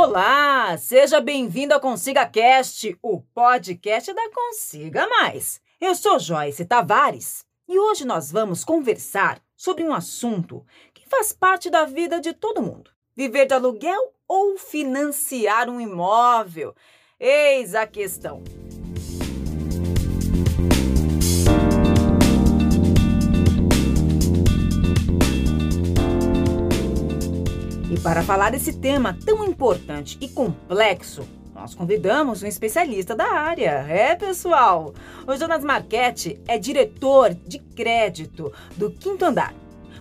Olá, seja bem-vindo ao Consiga Cast, o podcast da Consiga Mais. Eu sou Joyce Tavares e hoje nós vamos conversar sobre um assunto que faz parte da vida de todo mundo: viver de aluguel ou financiar um imóvel. Eis a questão. Para falar desse tema tão importante e complexo, nós convidamos um especialista da área. É, pessoal! O Jonas Marchetti é diretor de crédito do Quinto Andar,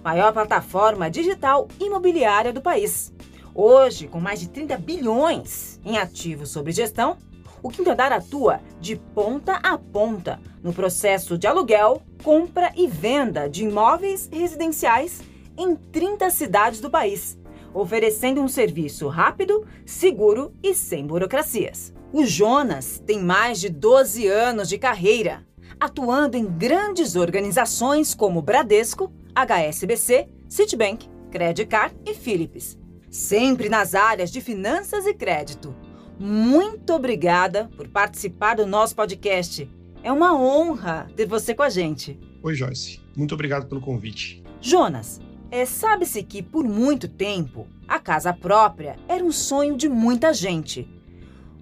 maior plataforma digital imobiliária do país. Hoje, com mais de 30 bilhões em ativos sob gestão, o Quinto Andar atua de ponta a ponta no processo de aluguel, compra e venda de imóveis residenciais em 30 cidades do país oferecendo um serviço rápido, seguro e sem burocracias. O Jonas tem mais de 12 anos de carreira, atuando em grandes organizações como Bradesco, HSBC, Citibank, Credicard e Philips, sempre nas áreas de finanças e crédito. Muito obrigada por participar do nosso podcast. É uma honra ter você com a gente. Oi, Joyce. Muito obrigado pelo convite. Jonas, é, Sabe-se que, por muito tempo, a casa própria era um sonho de muita gente.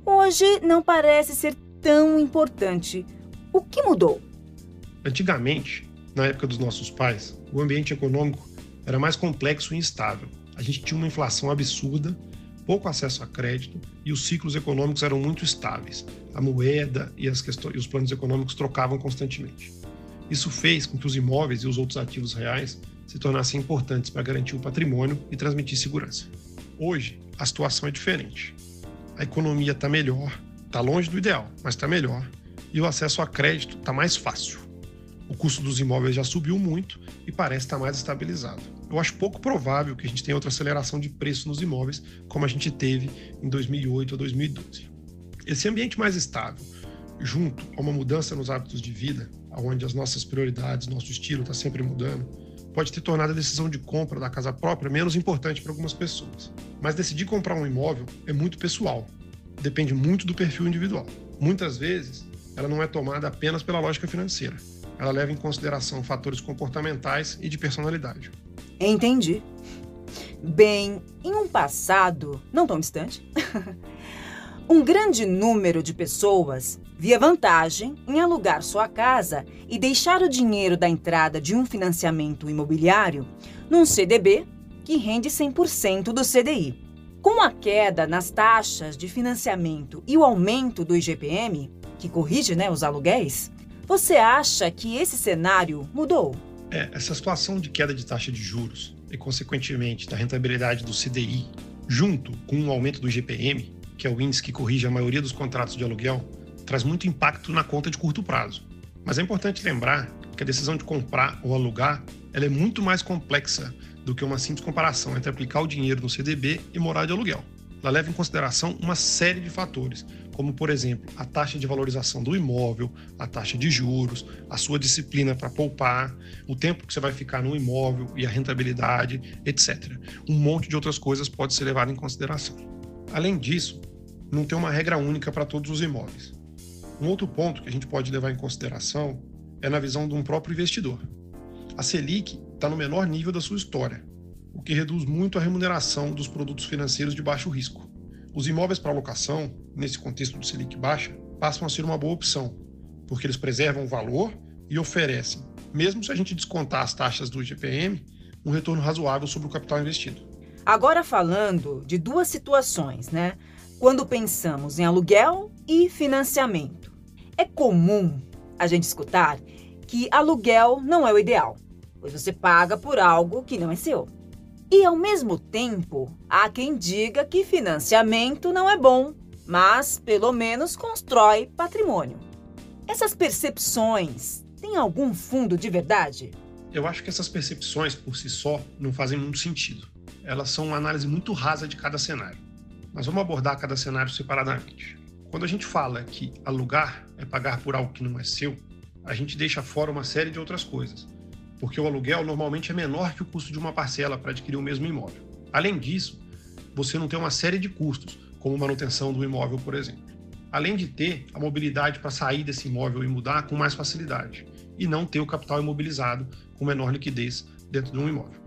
Hoje não parece ser tão importante. O que mudou? Antigamente, na época dos nossos pais, o ambiente econômico era mais complexo e instável. A gente tinha uma inflação absurda, pouco acesso a crédito e os ciclos econômicos eram muito estáveis. A moeda e, questões, e os planos econômicos trocavam constantemente. Isso fez com que os imóveis e os outros ativos reais se tornassem importantes para garantir o patrimônio e transmitir segurança. Hoje, a situação é diferente. A economia está melhor, está longe do ideal, mas está melhor, e o acesso a crédito está mais fácil. O custo dos imóveis já subiu muito e parece estar tá mais estabilizado. Eu acho pouco provável que a gente tenha outra aceleração de preço nos imóveis como a gente teve em 2008 ou 2012. Esse ambiente mais estável, junto a uma mudança nos hábitos de vida, onde as nossas prioridades, nosso estilo está sempre mudando, pode ter tornado a decisão de compra da casa própria menos importante para algumas pessoas. Mas decidir comprar um imóvel é muito pessoal, depende muito do perfil individual. Muitas vezes, ela não é tomada apenas pela lógica financeira. Ela leva em consideração fatores comportamentais e de personalidade. Entendi. Bem, em um passado não tão distante, um grande número de pessoas via vantagem em alugar sua casa e deixar o dinheiro da entrada de um financiamento imobiliário num CDB que rende 100% do CDI. Com a queda nas taxas de financiamento e o aumento do IGPM, que corrige né, os aluguéis, você acha que esse cenário mudou? É, essa situação de queda de taxa de juros e, consequentemente, da rentabilidade do CDI, junto com o aumento do IGPM, que é o índice que corrige a maioria dos contratos de aluguel, traz muito impacto na conta de curto prazo. Mas é importante lembrar que a decisão de comprar ou alugar ela é muito mais complexa do que uma simples comparação entre aplicar o dinheiro no CDB e morar de aluguel. Ela leva em consideração uma série de fatores, como, por exemplo, a taxa de valorização do imóvel, a taxa de juros, a sua disciplina para poupar, o tempo que você vai ficar no imóvel e a rentabilidade, etc. Um monte de outras coisas pode ser levado em consideração. Além disso, não tem uma regra única para todos os imóveis. Um outro ponto que a gente pode levar em consideração é na visão de um próprio investidor. A Selic está no menor nível da sua história, o que reduz muito a remuneração dos produtos financeiros de baixo risco. Os imóveis para alocação, nesse contexto de Selic baixa, passam a ser uma boa opção, porque eles preservam o valor e oferecem, mesmo se a gente descontar as taxas do IGPM, um retorno razoável sobre o capital investido. Agora falando de duas situações, né? Quando pensamos em aluguel e financiamento, é comum a gente escutar que aluguel não é o ideal, pois você paga por algo que não é seu. E ao mesmo tempo, há quem diga que financiamento não é bom, mas pelo menos constrói patrimônio. Essas percepções têm algum fundo de verdade? Eu acho que essas percepções por si só não fazem muito sentido. Elas são uma análise muito rasa de cada cenário. Mas vamos abordar cada cenário separadamente. Quando a gente fala que alugar é pagar por algo que não é seu, a gente deixa fora uma série de outras coisas, porque o aluguel normalmente é menor que o custo de uma parcela para adquirir o mesmo imóvel. Além disso, você não tem uma série de custos, como manutenção do imóvel, por exemplo. Além de ter a mobilidade para sair desse imóvel e mudar com mais facilidade, e não ter o capital imobilizado com menor liquidez dentro de um imóvel.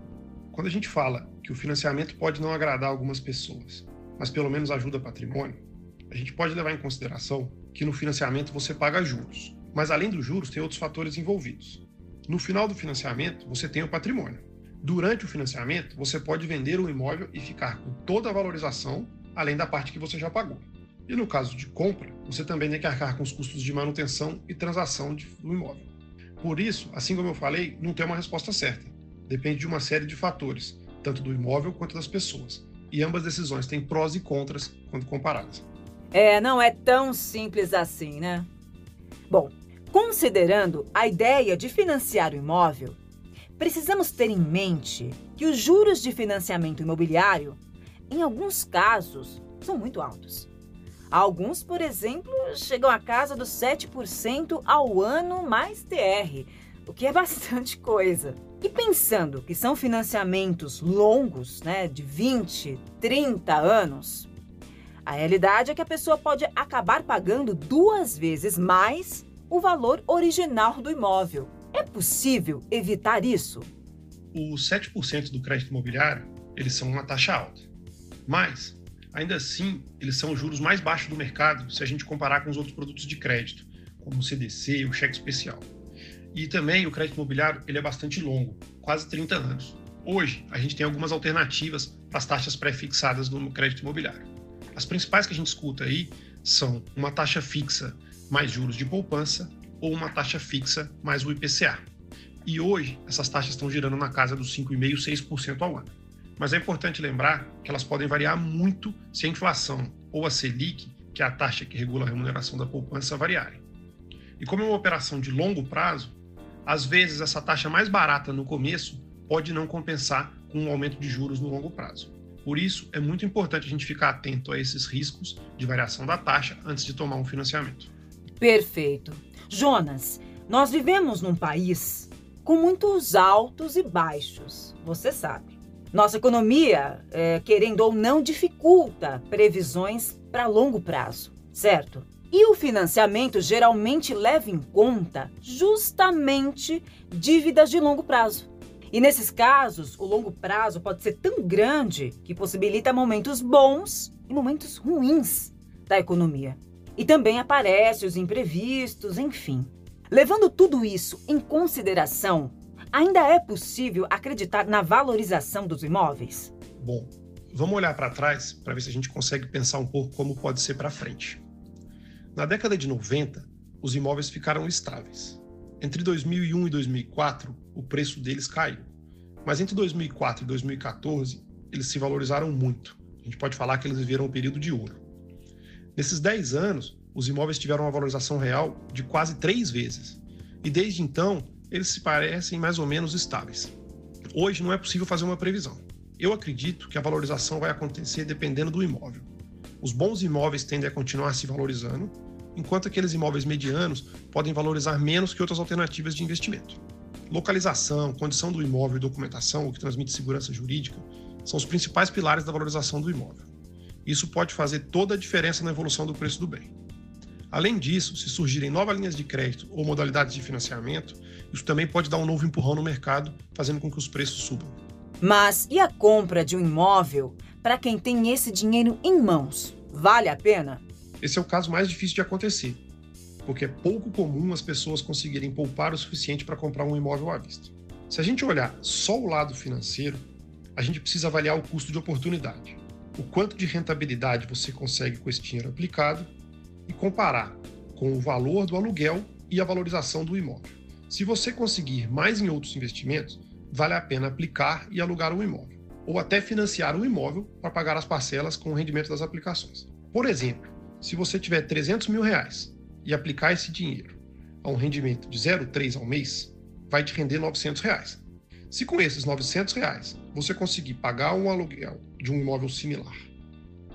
Quando a gente fala que o financiamento pode não agradar algumas pessoas, mas pelo menos ajuda patrimônio, a gente pode levar em consideração que no financiamento você paga juros. Mas além dos juros, tem outros fatores envolvidos. No final do financiamento, você tem o patrimônio. Durante o financiamento, você pode vender o imóvel e ficar com toda a valorização, além da parte que você já pagou. E no caso de compra, você também tem que arcar com os custos de manutenção e transação do imóvel. Por isso, assim como eu falei, não tem uma resposta certa. Depende de uma série de fatores, tanto do imóvel quanto das pessoas. E ambas decisões têm prós e contras quando comparadas. É, não é tão simples assim, né? Bom, considerando a ideia de financiar o imóvel, precisamos ter em mente que os juros de financiamento imobiliário, em alguns casos, são muito altos. Alguns, por exemplo, chegam a casa dos 7% ao ano mais TR, o que é bastante coisa. E pensando que são financiamentos longos, né, de 20, 30 anos, a realidade é que a pessoa pode acabar pagando duas vezes mais o valor original do imóvel. É possível evitar isso? Os 7% do crédito imobiliário, eles são uma taxa alta. Mas Ainda assim, eles são os juros mais baixos do mercado se a gente comparar com os outros produtos de crédito, como o CDC, o cheque especial. E também o crédito imobiliário ele é bastante longo, quase 30 anos. Hoje, a gente tem algumas alternativas para as taxas pré-fixadas no crédito imobiliário. As principais que a gente escuta aí são uma taxa fixa mais juros de poupança ou uma taxa fixa mais o IPCA. E hoje, essas taxas estão girando na casa dos 5,5%, 6% ao ano. Mas é importante lembrar que elas podem variar muito se a inflação ou a Selic, que é a taxa que regula a remuneração da poupança, variarem. E como é uma operação de longo prazo, às vezes essa taxa mais barata no começo pode não compensar com um aumento de juros no longo prazo. Por isso, é muito importante a gente ficar atento a esses riscos de variação da taxa antes de tomar um financiamento. Perfeito. Jonas, nós vivemos num país com muitos altos e baixos, você sabe. Nossa economia, é, querendo ou não, dificulta previsões para longo prazo, certo? E o financiamento geralmente leva em conta justamente dívidas de longo prazo. E nesses casos, o longo prazo pode ser tão grande que possibilita momentos bons e momentos ruins da economia. E também aparecem os imprevistos, enfim. Levando tudo isso em consideração, Ainda é possível acreditar na valorização dos imóveis? Bom, vamos olhar para trás para ver se a gente consegue pensar um pouco como pode ser para frente. Na década de 90, os imóveis ficaram estáveis. Entre 2001 e 2004, o preço deles caiu. Mas entre 2004 e 2014, eles se valorizaram muito. A gente pode falar que eles viveram um período de ouro. Nesses 10 anos, os imóveis tiveram uma valorização real de quase três vezes. E desde então, eles se parecem mais ou menos estáveis. Hoje não é possível fazer uma previsão. Eu acredito que a valorização vai acontecer dependendo do imóvel. Os bons imóveis tendem a continuar se valorizando, enquanto aqueles imóveis medianos podem valorizar menos que outras alternativas de investimento. Localização, condição do imóvel e documentação, o que transmite segurança jurídica, são os principais pilares da valorização do imóvel. Isso pode fazer toda a diferença na evolução do preço do bem. Além disso, se surgirem novas linhas de crédito ou modalidades de financiamento, isso também pode dar um novo empurrão no mercado, fazendo com que os preços subam. Mas e a compra de um imóvel para quem tem esse dinheiro em mãos? Vale a pena? Esse é o caso mais difícil de acontecer, porque é pouco comum as pessoas conseguirem poupar o suficiente para comprar um imóvel à vista. Se a gente olhar só o lado financeiro, a gente precisa avaliar o custo de oportunidade. O quanto de rentabilidade você consegue com esse dinheiro aplicado e comparar com o valor do aluguel e a valorização do imóvel. Se você conseguir mais em outros investimentos, vale a pena aplicar e alugar um imóvel, ou até financiar um imóvel para pagar as parcelas com o rendimento das aplicações. Por exemplo, se você tiver 300 mil reais e aplicar esse dinheiro a um rendimento de 0,3 ao mês, vai te render 900 reais. Se com esses 900 reais você conseguir pagar um aluguel de um imóvel similar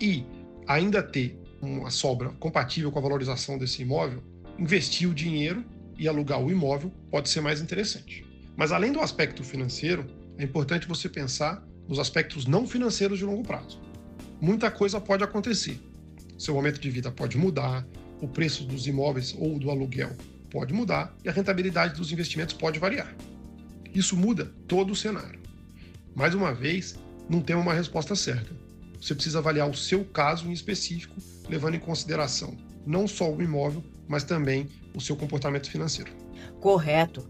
e ainda ter uma sobra compatível com a valorização desse imóvel, investir o dinheiro e alugar o imóvel pode ser mais interessante. Mas além do aspecto financeiro, é importante você pensar nos aspectos não financeiros de longo prazo. Muita coisa pode acontecer seu momento de vida pode mudar, o preço dos imóveis ou do aluguel pode mudar e a rentabilidade dos investimentos pode variar. Isso muda todo o cenário. Mais uma vez, não tem uma resposta certa. Você precisa avaliar o seu caso em específico, levando em consideração não só o imóvel, mas também o seu comportamento financeiro. Correto.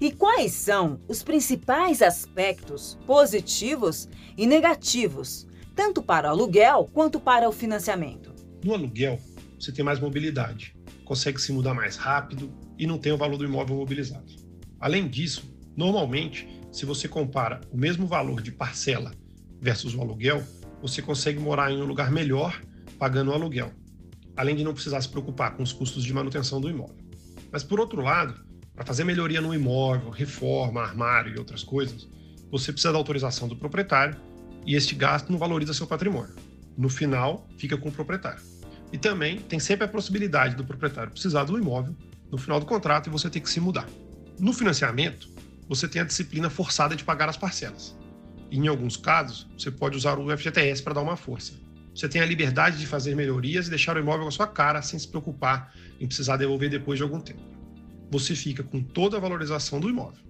E quais são os principais aspectos positivos e negativos, tanto para o aluguel quanto para o financiamento? No aluguel, você tem mais mobilidade, consegue se mudar mais rápido e não tem o valor do imóvel mobilizado. Além disso, normalmente, se você compara o mesmo valor de parcela versus o aluguel, você consegue morar em um lugar melhor pagando o aluguel, além de não precisar se preocupar com os custos de manutenção do imóvel. Mas por outro lado, para fazer melhoria no imóvel, reforma, armário e outras coisas, você precisa da autorização do proprietário e este gasto não valoriza seu patrimônio. No final, fica com o proprietário. E também tem sempre a possibilidade do proprietário precisar do imóvel no final do contrato e você ter que se mudar. No financiamento, você tem a disciplina forçada de pagar as parcelas. E, em alguns casos, você pode usar o FGTS para dar uma força. Você tem a liberdade de fazer melhorias e deixar o imóvel com a sua cara sem se preocupar em precisar devolver depois de algum tempo você fica com toda a valorização do imóvel.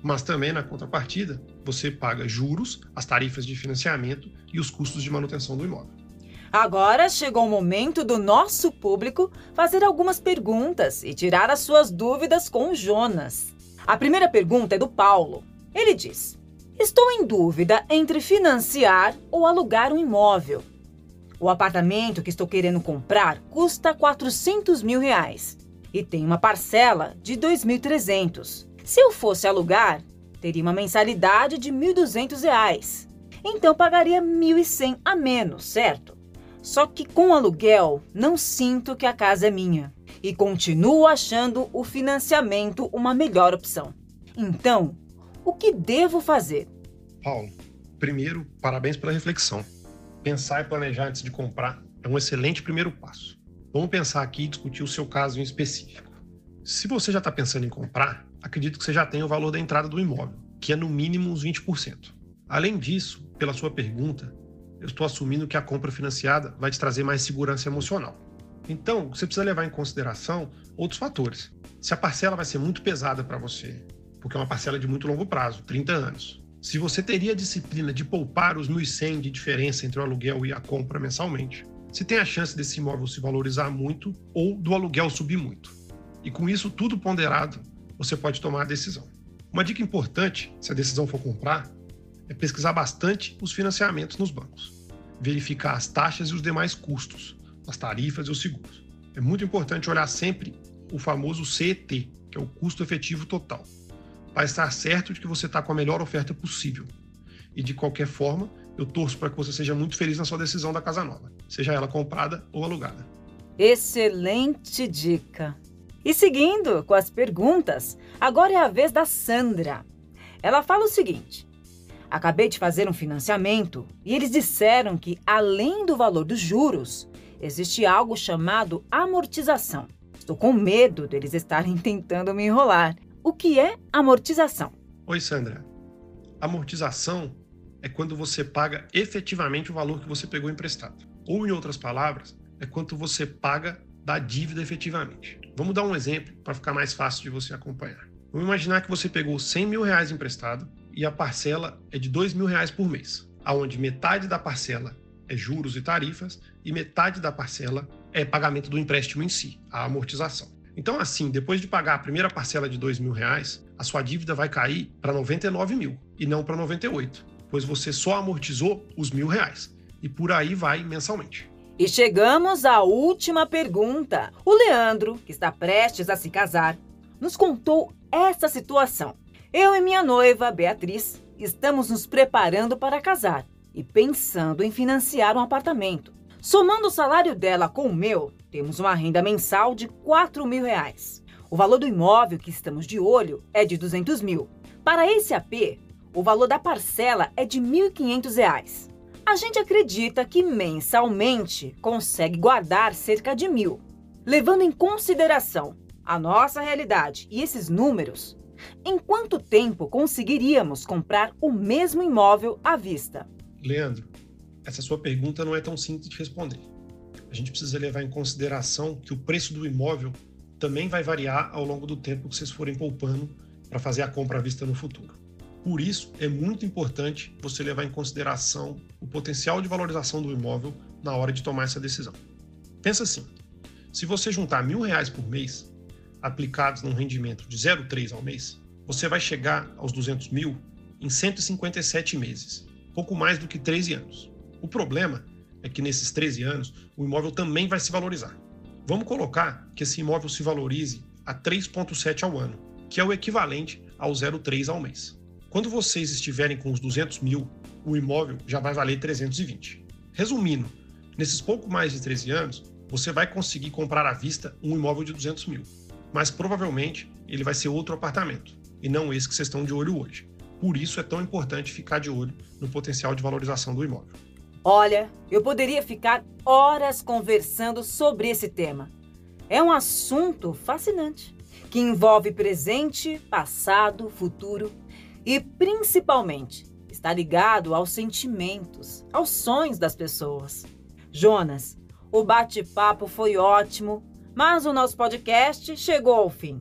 Mas também, na contrapartida, você paga juros, as tarifas de financiamento e os custos de manutenção do imóvel. Agora chegou o momento do nosso público fazer algumas perguntas e tirar as suas dúvidas com o Jonas. A primeira pergunta é do Paulo. Ele diz: Estou em dúvida entre financiar ou alugar um imóvel. O apartamento que estou querendo comprar custa 400 mil reais e tem uma parcela de 2.300. Se eu fosse alugar, teria uma mensalidade de R$ 1.200. Então pagaria R$ 1.100 a menos, certo? Só que com aluguel, não sinto que a casa é minha e continuo achando o financiamento uma melhor opção. Então, o que devo fazer? Paulo, primeiro, parabéns pela reflexão. Pensar e planejar antes de comprar é um excelente primeiro passo. Vamos pensar aqui e discutir o seu caso em específico. Se você já está pensando em comprar, acredito que você já tem o valor da entrada do imóvel, que é no mínimo uns 20%. Além disso, pela sua pergunta, eu estou assumindo que a compra financiada vai te trazer mais segurança emocional. Então, você precisa levar em consideração outros fatores. Se a parcela vai ser muito pesada para você, porque é uma parcela de muito longo prazo, 30 anos. Se você teria a disciplina de poupar os 1.100 de diferença entre o aluguel e a compra mensalmente se tem a chance desse imóvel se valorizar muito ou do aluguel subir muito. E com isso tudo ponderado, você pode tomar a decisão. Uma dica importante, se a decisão for comprar, é pesquisar bastante os financiamentos nos bancos. Verificar as taxas e os demais custos, as tarifas e os seguros. É muito importante olhar sempre o famoso CET, que é o custo efetivo total, para estar certo de que você está com a melhor oferta possível. E de qualquer forma, eu torço para que você seja muito feliz na sua decisão da casa nova, seja ela comprada ou alugada. Excelente dica! E seguindo com as perguntas, agora é a vez da Sandra. Ela fala o seguinte: Acabei de fazer um financiamento e eles disseram que, além do valor dos juros, existe algo chamado amortização. Estou com medo deles estarem tentando me enrolar. O que é amortização? Oi, Sandra. Amortização é quando você paga efetivamente o valor que você pegou emprestado. Ou, em outras palavras, é quanto você paga da dívida efetivamente. Vamos dar um exemplo para ficar mais fácil de você acompanhar. Vamos imaginar que você pegou 100 mil reais emprestado e a parcela é de 2 mil reais por mês, aonde metade da parcela é juros e tarifas e metade da parcela é pagamento do empréstimo em si, a amortização. Então, assim, depois de pagar a primeira parcela de 2 mil reais, a sua dívida vai cair para 99 mil e não para 98 pois você só amortizou os mil reais. E por aí vai mensalmente. E chegamos à última pergunta. O Leandro, que está prestes a se casar, nos contou essa situação. Eu e minha noiva, Beatriz, estamos nos preparando para casar e pensando em financiar um apartamento. Somando o salário dela com o meu, temos uma renda mensal de 4 mil reais. O valor do imóvel que estamos de olho é de 200 mil. Para esse AP, o valor da parcela é de R$ 1.500. A gente acredita que mensalmente consegue guardar cerca de mil. Levando em consideração a nossa realidade e esses números, em quanto tempo conseguiríamos comprar o mesmo imóvel à vista? Leandro, essa sua pergunta não é tão simples de responder. A gente precisa levar em consideração que o preço do imóvel também vai variar ao longo do tempo que vocês forem poupando para fazer a compra à vista no futuro. Por isso, é muito importante você levar em consideração o potencial de valorização do imóvel na hora de tomar essa decisão. Pensa assim: se você juntar mil reais por mês, aplicados num rendimento de 0,3 ao mês, você vai chegar aos 200 mil em 157 meses, pouco mais do que 13 anos. O problema é que nesses 13 anos o imóvel também vai se valorizar. Vamos colocar que esse imóvel se valorize a 3,7 ao ano, que é o equivalente ao 0,3 ao mês. Quando vocês estiverem com os 200 mil, o imóvel já vai valer 320. Resumindo, nesses pouco mais de 13 anos, você vai conseguir comprar à vista um imóvel de 200 mil, mas provavelmente ele vai ser outro apartamento e não esse que vocês estão de olho hoje. Por isso é tão importante ficar de olho no potencial de valorização do imóvel. Olha, eu poderia ficar horas conversando sobre esse tema. É um assunto fascinante que envolve presente, passado, futuro e, principalmente, está ligado aos sentimentos, aos sonhos das pessoas. Jonas, o bate-papo foi ótimo, mas o nosso podcast chegou ao fim.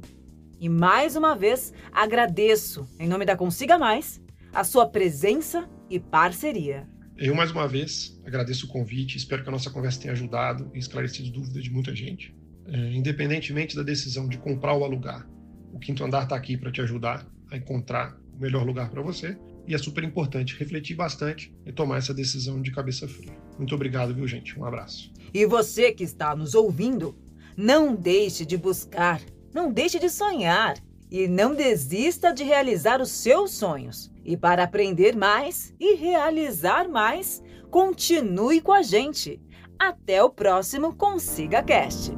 E mais uma vez agradeço, em nome da Consiga Mais, a sua presença e parceria. Eu, mais uma vez, agradeço o convite, espero que a nossa conversa tenha ajudado e esclarecido dúvidas de muita gente. É, independentemente da decisão de comprar ou alugar, o Quinto Andar está aqui para te ajudar a encontrar o melhor lugar para você. E é super importante refletir bastante e tomar essa decisão de cabeça fria. Muito obrigado, viu, gente? Um abraço. E você que está nos ouvindo, não deixe de buscar, não deixe de sonhar e não desista de realizar os seus sonhos. E para aprender mais e realizar mais, continue com a gente. Até o próximo Consiga Cast.